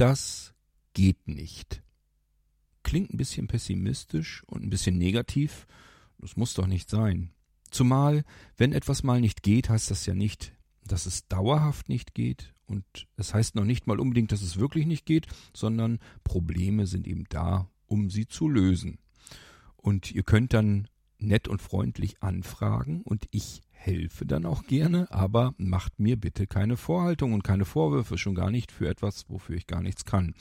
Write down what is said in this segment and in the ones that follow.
Das geht nicht. Klingt ein bisschen pessimistisch und ein bisschen negativ. Das muss doch nicht sein. Zumal, wenn etwas mal nicht geht, heißt das ja nicht, dass es dauerhaft nicht geht. Und es heißt noch nicht mal unbedingt, dass es wirklich nicht geht, sondern Probleme sind eben da, um sie zu lösen. Und ihr könnt dann nett und freundlich anfragen und ich helfe dann auch gerne, aber macht mir bitte keine Vorhaltung und keine Vorwürfe, schon gar nicht für etwas, wofür ich gar nichts kann.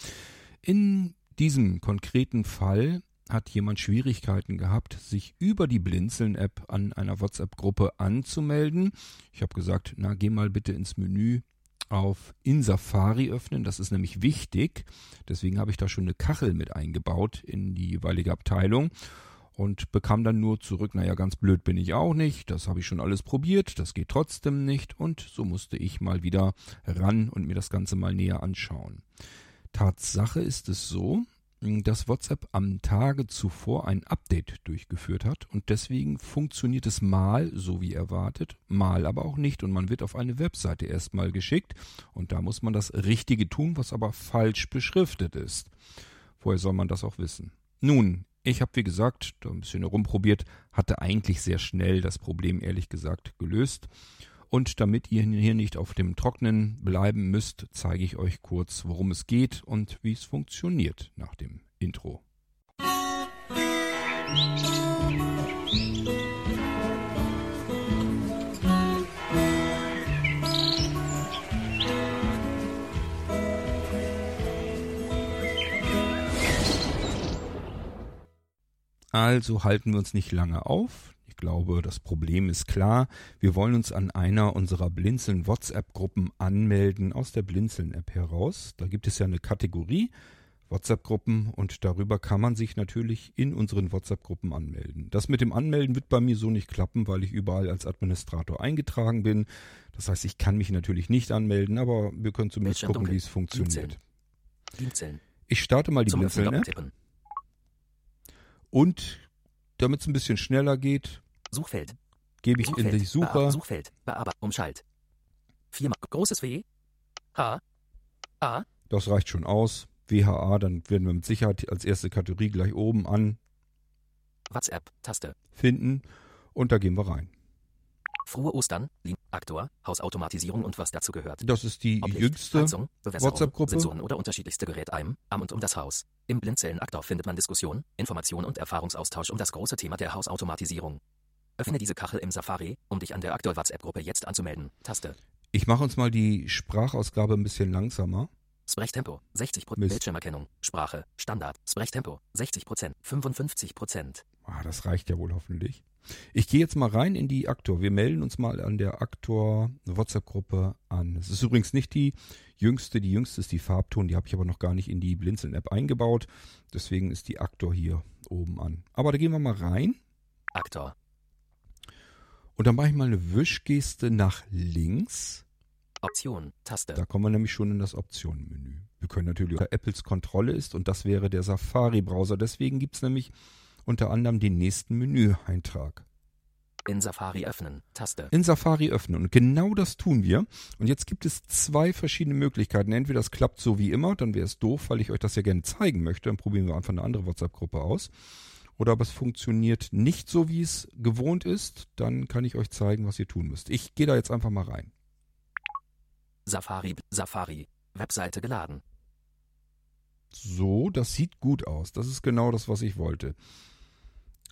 In diesem konkreten Fall hat jemand Schwierigkeiten gehabt, sich über die Blinzeln-App an einer WhatsApp-Gruppe anzumelden. Ich habe gesagt, na, geh mal bitte ins Menü auf in Safari öffnen. Das ist nämlich wichtig. Deswegen habe ich da schon eine Kachel mit eingebaut in die jeweilige Abteilung und bekam dann nur zurück, naja, ganz blöd bin ich auch nicht, das habe ich schon alles probiert, das geht trotzdem nicht und so musste ich mal wieder ran und mir das Ganze mal näher anschauen. Tatsache ist es so, dass WhatsApp am Tage zuvor ein Update durchgeführt hat und deswegen funktioniert es mal so wie erwartet, mal aber auch nicht und man wird auf eine Webseite erstmal geschickt und da muss man das Richtige tun, was aber falsch beschriftet ist. Woher soll man das auch wissen? Nun, ich habe, wie gesagt, da ein bisschen herumprobiert, hatte eigentlich sehr schnell das Problem, ehrlich gesagt, gelöst. Und damit ihr hier nicht auf dem Trocknen bleiben müsst, zeige ich euch kurz, worum es geht und wie es funktioniert nach dem Intro. Musik Also halten wir uns nicht lange auf. Ich glaube, das Problem ist klar. Wir wollen uns an einer unserer Blinzeln WhatsApp-Gruppen anmelden aus der Blinzeln-App heraus. Da gibt es ja eine Kategorie WhatsApp-Gruppen und darüber kann man sich natürlich in unseren WhatsApp-Gruppen anmelden. Das mit dem Anmelden wird bei mir so nicht klappen, weil ich überall als Administrator eingetragen bin. Das heißt, ich kann mich natürlich nicht anmelden, aber wir können zumindest gucken, wie es funktioniert. Blinzeln. Ich starte mal die Blinzeln-App. Und damit es ein bisschen schneller geht, Suchfeld. Gebe ich Suchfeld. in die Suche. Bearbeiten. Suchfeld. Bearbeiten. Umschalt. Viermal. Großes W. H. A. Das reicht schon aus. WHA, dann werden wir mit Sicherheit als erste Kategorie gleich oben an WhatsApp, Taste. Finden und da gehen wir rein. Frohe Ostern, Aktor, Hausautomatisierung und was dazu gehört. Das ist die Oblicht, jüngste WhatsApp-Gruppe. Sensoren oder unterschiedlichste Gerät einem, am und um das Haus. Im Blindzellenaktor findet man Diskussion, Information und Erfahrungsaustausch um das große Thema der Hausautomatisierung. Öffne diese Kachel im Safari, um dich an der Aktor WhatsApp-Gruppe jetzt anzumelden. Taste. Ich mache uns mal die Sprachausgabe ein bisschen langsamer. Sprechtempo 60% Bildschirmerkennung, Sprache, Standard, Sprechtempo 60% 55% Ah, das reicht ja wohl hoffentlich. Ich gehe jetzt mal rein in die Aktor. Wir melden uns mal an der Aktor WhatsApp-Gruppe an. Es ist übrigens nicht die jüngste. Die jüngste ist die Farbton. Die habe ich aber noch gar nicht in die Blinzeln-App eingebaut. Deswegen ist die Aktor hier oben an. Aber da gehen wir mal rein. Aktor. Und dann mache ich mal eine Wischgeste nach links. Option, Taste. Da kommen wir nämlich schon in das Optionenmenü. Wir können natürlich, Apples Kontrolle ist und das wäre der Safari-Browser. Deswegen gibt es nämlich unter anderem den nächsten Menüeintrag. In Safari öffnen, Taste. In Safari öffnen. Und genau das tun wir. Und jetzt gibt es zwei verschiedene Möglichkeiten. Entweder das klappt so wie immer, dann wäre es doof, weil ich euch das ja gerne zeigen möchte. Dann probieren wir einfach eine andere WhatsApp-Gruppe aus. Oder aber es funktioniert nicht so, wie es gewohnt ist, dann kann ich euch zeigen, was ihr tun müsst. Ich gehe da jetzt einfach mal rein. Safari, Safari, Webseite geladen. So, das sieht gut aus. Das ist genau das, was ich wollte.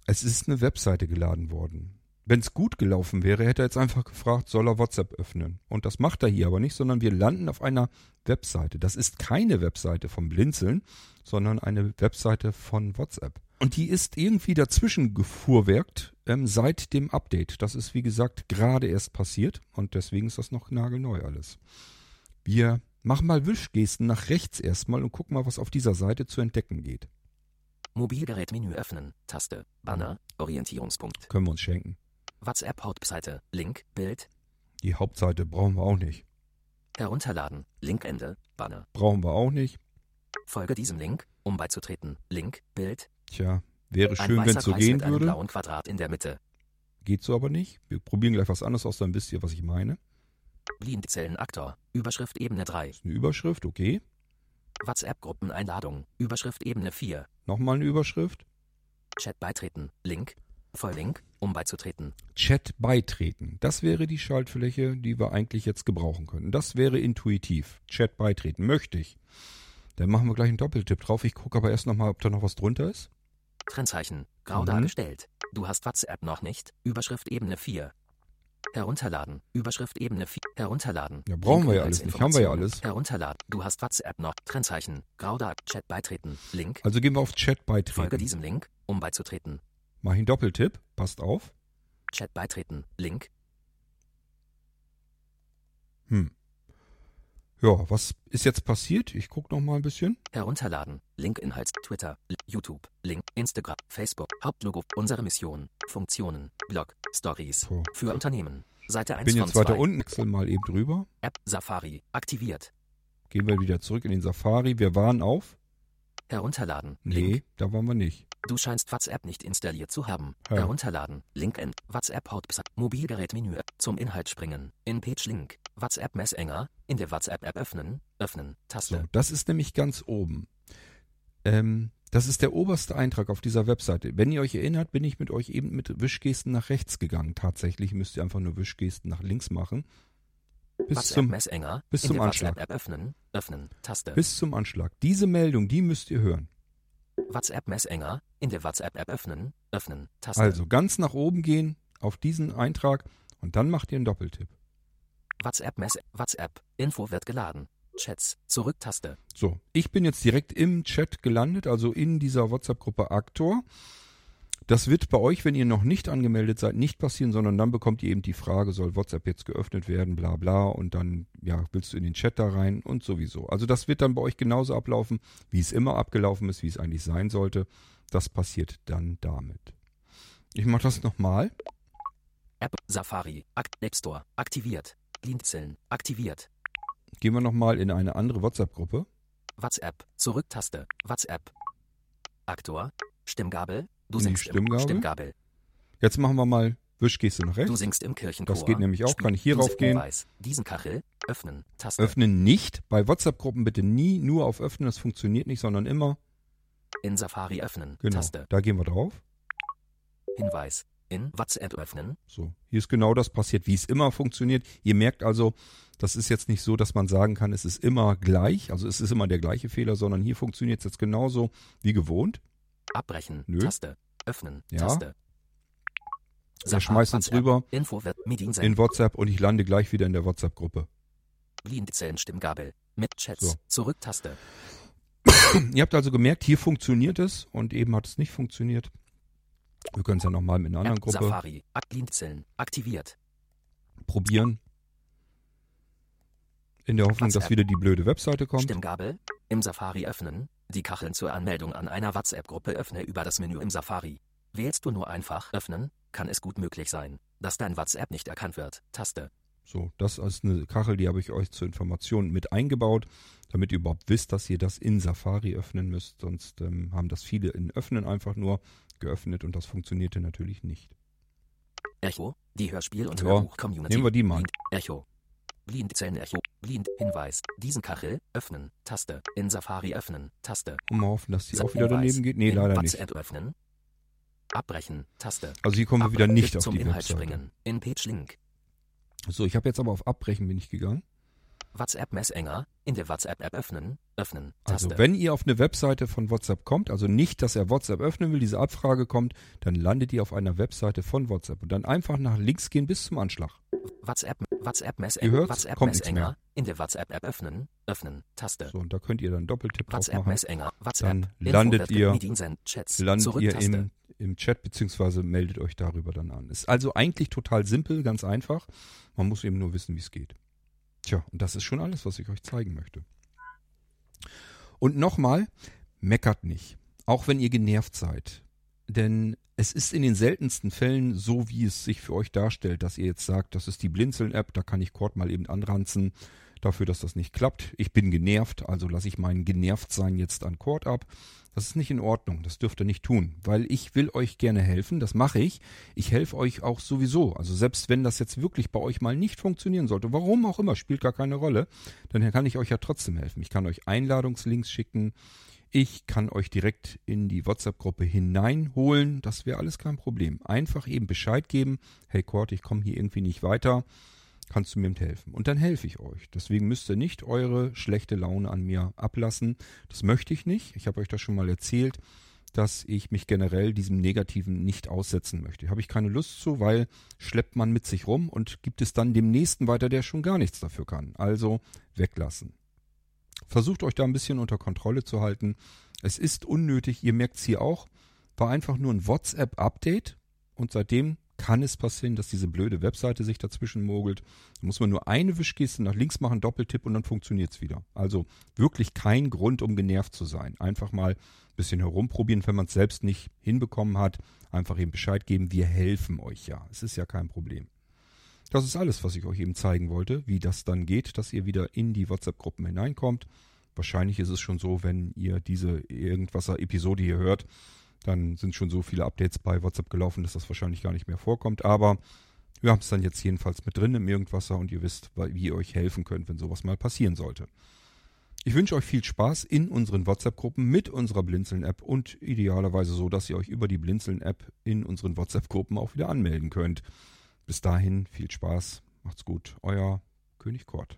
Es ist eine Webseite geladen worden. Wenn es gut gelaufen wäre, hätte er jetzt einfach gefragt, soll er WhatsApp öffnen. Und das macht er hier aber nicht, sondern wir landen auf einer Webseite. Das ist keine Webseite vom Blinzeln, sondern eine Webseite von WhatsApp. Und die ist irgendwie dazwischen gefuhrwerkt ähm, seit dem Update. Das ist, wie gesagt, gerade erst passiert und deswegen ist das noch nagelneu alles. Wir machen mal Wischgesten nach rechts erstmal und gucken mal, was auf dieser Seite zu entdecken geht. Mobilgerätmenü öffnen, Taste, Banner, Orientierungspunkt. Können wir uns schenken. WhatsApp Hauptseite, Link, Bild. Die Hauptseite brauchen wir auch nicht. Herunterladen, Linkende, Banner. Brauchen wir auch nicht. Folge diesem Link, um beizutreten. Link, Bild. Tja, wäre schön, wenn es so gehen mit würde. Einem blauen Quadrat in der Mitte. Geht so aber nicht. Wir probieren gleich was anderes aus, dann wisst ihr, was ich meine. Blindzellen Aktor. Überschrift Ebene 3. Das ist eine Überschrift, okay. WhatsApp-Gruppeneinladung. Überschrift Ebene 4. Nochmal eine Überschrift. Chat beitreten. Link. Volllink, um beizutreten. Chat beitreten. Das wäre die Schaltfläche, die wir eigentlich jetzt gebrauchen können. Das wäre intuitiv. Chat beitreten. Möchte ich. Dann machen wir gleich einen Doppeltipp drauf. Ich gucke aber erst nochmal, ob da noch was drunter ist. Trennzeichen. Grau Mhm. dargestellt. Du hast WhatsApp noch nicht. Überschrift Ebene 4. Herunterladen. Überschrift Ebene 4. Herunterladen. Ja, brauchen wir ja Link alles nicht. Haben wir ja alles. Herunterladen. Du hast WhatsApp noch. Trennzeichen. Grau da. Chat beitreten. Link. Also gehen wir auf Chat Folge beitreten. diesem Link, um beizutreten. Mach ich einen Doppeltipp. Passt auf. Chat beitreten. Link. Hm. Ja, was ist jetzt passiert? Ich gucke noch mal ein bisschen. Herunterladen. Link Inhalts. Twitter. YouTube. Link. Instagram. Facebook. Hauptlogo. Unsere Mission. Funktionen. Blog. Stories. So. Für Unternehmen. Seite 1 Bin von jetzt weiter 2. unten, wechsel mal eben drüber. App Safari. Aktiviert. Gehen wir wieder zurück in den Safari. Wir waren auf? Herunterladen. Nee, Link. da waren wir nicht. Du scheinst WhatsApp nicht installiert zu haben. Ja. Herunterladen. Link in WhatsApp Hauptpsa Mobilgerätmenü. Zum Inhalt springen. In Page Link. WhatsApp Messenger. In der WhatsApp App öffnen. Öffnen. So, Taste. das ist nämlich ganz oben. Ähm, das ist der oberste Eintrag auf dieser Webseite. Wenn ihr euch erinnert, bin ich mit euch eben mit Wischgesten nach rechts gegangen. Tatsächlich müsst ihr einfach nur Wischgesten nach links machen. Bis WhatsApp zum, Messenger. bis zum Anschlag. WhatsApp App öffnen. Öffnen. Taste. bis zum Anschlag. Diese Meldung, die müsst ihr hören. WhatsApp Messenger. In der WhatsApp App öffnen. Öffnen. Taste. Also ganz nach oben gehen auf diesen Eintrag und dann macht ihr einen Doppeltipp. WhatsApp Mess WhatsApp. Info wird geladen. Chats. Zurück-Taste. So, ich bin jetzt direkt im Chat gelandet, also in dieser WhatsApp-Gruppe Aktor. Das wird bei euch, wenn ihr noch nicht angemeldet seid, nicht passieren, sondern dann bekommt ihr eben die Frage, soll WhatsApp jetzt geöffnet werden, bla bla, und dann, ja, willst du in den Chat da rein und sowieso. Also das wird dann bei euch genauso ablaufen, wie es immer abgelaufen ist, wie es eigentlich sein sollte. Das passiert dann damit. Ich mache das nochmal. App Safari. App Store. Aktiviert. Blinzeln. Aktiviert. Gehen wir nochmal in eine andere WhatsApp-Gruppe. WhatsApp. Zurück-Taste. WhatsApp. Aktor. Stimmgabel. Du singst Stimmgabel? Im Stimmgabel. Jetzt machen wir mal Wischgeste nach Du rechts. singst im Kirchenchor. Das geht nämlich auch. Kann ich hier du drauf sing- gehen? Diesen Kachel. Öffnen. Taste. Öffnen nicht. Bei WhatsApp-Gruppen bitte nie nur auf Öffnen, das funktioniert nicht, sondern immer. In Safari öffnen. Genau. Taste. Da gehen wir drauf. Hinweis. In WhatsApp öffnen. So, hier ist genau das passiert, wie es immer funktioniert. Ihr merkt also, das ist jetzt nicht so, dass man sagen kann, es ist immer gleich, also es ist immer der gleiche Fehler, sondern hier funktioniert es jetzt genauso wie gewohnt. Abbrechen. Nö. Taste. Öffnen. Ja. Taste. Wir schmeißen uns WhatsApp. rüber Info wird Medien in WhatsApp und ich lande gleich wieder in der WhatsApp-Gruppe. Blindzellen Stimmgabel. Mit Chats. So. Zurück-Taste. Ihr habt also gemerkt, hier funktioniert es und eben hat es nicht funktioniert. Wir können es ja nochmal mit einer anderen Gruppe Safari. Blindzellen. Aktiviert. probieren. In der Hoffnung, dass WhatsApp. wieder die blöde Webseite kommt. Stimmgabel. Im Safari öffnen. Die Kacheln zur Anmeldung an einer WhatsApp-Gruppe öffne über das Menü im Safari. Wählst du nur einfach öffnen, kann es gut möglich sein, dass dein WhatsApp nicht erkannt wird. Taste. So, das ist eine Kachel, die habe ich euch zur Information mit eingebaut, damit ihr überhaupt wisst, dass ihr das in Safari öffnen müsst. Sonst ähm, haben das viele in Öffnen einfach nur geöffnet und das funktionierte natürlich nicht. Echo. Die Hörspiel- und Ja, Hörbuch-Community. nehmen wir die mal. Echo. Blindzellen-Echo. Blind. Hinweis. Diesen Kachel. Öffnen. Taste. In Safari öffnen. Taste. Und mal hoffen, dass die auch wieder daneben geht. Nee, In leider nicht. WhatsApp öffnen. Abbrechen. Taste. Also hier kommen wir wieder Abbrechen. nicht auf Zum die Inhalt Webseite. springen. In Page Link. So, ich habe jetzt aber auf Abbrechen bin ich gegangen. WhatsApp Messenger. In der WhatsApp-App öffnen. Öffnen. Also Taste. wenn ihr auf eine Webseite von WhatsApp kommt, also nicht, dass er WhatsApp öffnen will, diese Abfrage kommt, dann landet ihr auf einer Webseite von WhatsApp und dann einfach nach links gehen bis zum Anschlag. WhatsApp, WhatsApp Messenger? WhatsApp Messenger, in der WhatsApp-App öffnen, öffnen, Taste. So, und da könnt ihr dann Doppeltipp drauf WhatsApp machen. Messenger, WhatsApp, Dann landet ihr- landet zurück, ihr im, im Chat beziehungsweise meldet euch darüber dann an. Ist also eigentlich total simpel, ganz einfach. Man muss eben nur wissen, wie es geht. Tja, und das ist schon alles, was ich euch zeigen möchte. Und nochmal, meckert nicht, auch wenn ihr genervt seid. Denn es ist in den seltensten Fällen so, wie es sich für euch darstellt, dass ihr jetzt sagt, das ist die Blinzeln-App, da kann ich Cord mal eben anranzen, dafür, dass das nicht klappt. Ich bin genervt, also lasse ich mein Genervtsein jetzt an Cord ab. Das ist nicht in Ordnung, das dürft ihr nicht tun, weil ich will euch gerne helfen, das mache ich. Ich helfe euch auch sowieso. Also selbst wenn das jetzt wirklich bei euch mal nicht funktionieren sollte, warum auch immer, spielt gar keine Rolle, dann kann ich euch ja trotzdem helfen. Ich kann euch Einladungslinks schicken, ich kann euch direkt in die WhatsApp-Gruppe hineinholen, das wäre alles kein Problem. Einfach eben Bescheid geben, hey Kurt, ich komme hier irgendwie nicht weiter kannst du mir helfen. Und dann helfe ich euch. Deswegen müsst ihr nicht eure schlechte Laune an mir ablassen. Das möchte ich nicht. Ich habe euch das schon mal erzählt, dass ich mich generell diesem Negativen nicht aussetzen möchte. Habe ich keine Lust zu, weil schleppt man mit sich rum und gibt es dann dem Nächsten weiter, der schon gar nichts dafür kann. Also weglassen. Versucht euch da ein bisschen unter Kontrolle zu halten. Es ist unnötig, ihr merkt es hier auch, war einfach nur ein WhatsApp-Update und seitdem kann es passieren, dass diese blöde Webseite sich dazwischen mogelt. Da muss man nur eine Wischgeste nach links machen, Doppeltipp und dann funktioniert es wieder. Also wirklich kein Grund, um genervt zu sein. Einfach mal ein bisschen herumprobieren, wenn man es selbst nicht hinbekommen hat. Einfach eben Bescheid geben, wir helfen euch ja. Es ist ja kein Problem. Das ist alles, was ich euch eben zeigen wollte, wie das dann geht, dass ihr wieder in die WhatsApp-Gruppen hineinkommt. Wahrscheinlich ist es schon so, wenn ihr diese Irgendwasser-Episode hier hört, dann sind schon so viele Updates bei WhatsApp gelaufen, dass das wahrscheinlich gar nicht mehr vorkommt. Aber wir haben es dann jetzt jedenfalls mit drin im Irgendwasser und ihr wisst, wie ihr euch helfen könnt, wenn sowas mal passieren sollte. Ich wünsche euch viel Spaß in unseren WhatsApp-Gruppen mit unserer Blinzeln-App und idealerweise so, dass ihr euch über die Blinzeln-App in unseren WhatsApp-Gruppen auch wieder anmelden könnt. Bis dahin viel Spaß, macht's gut, euer König Kort.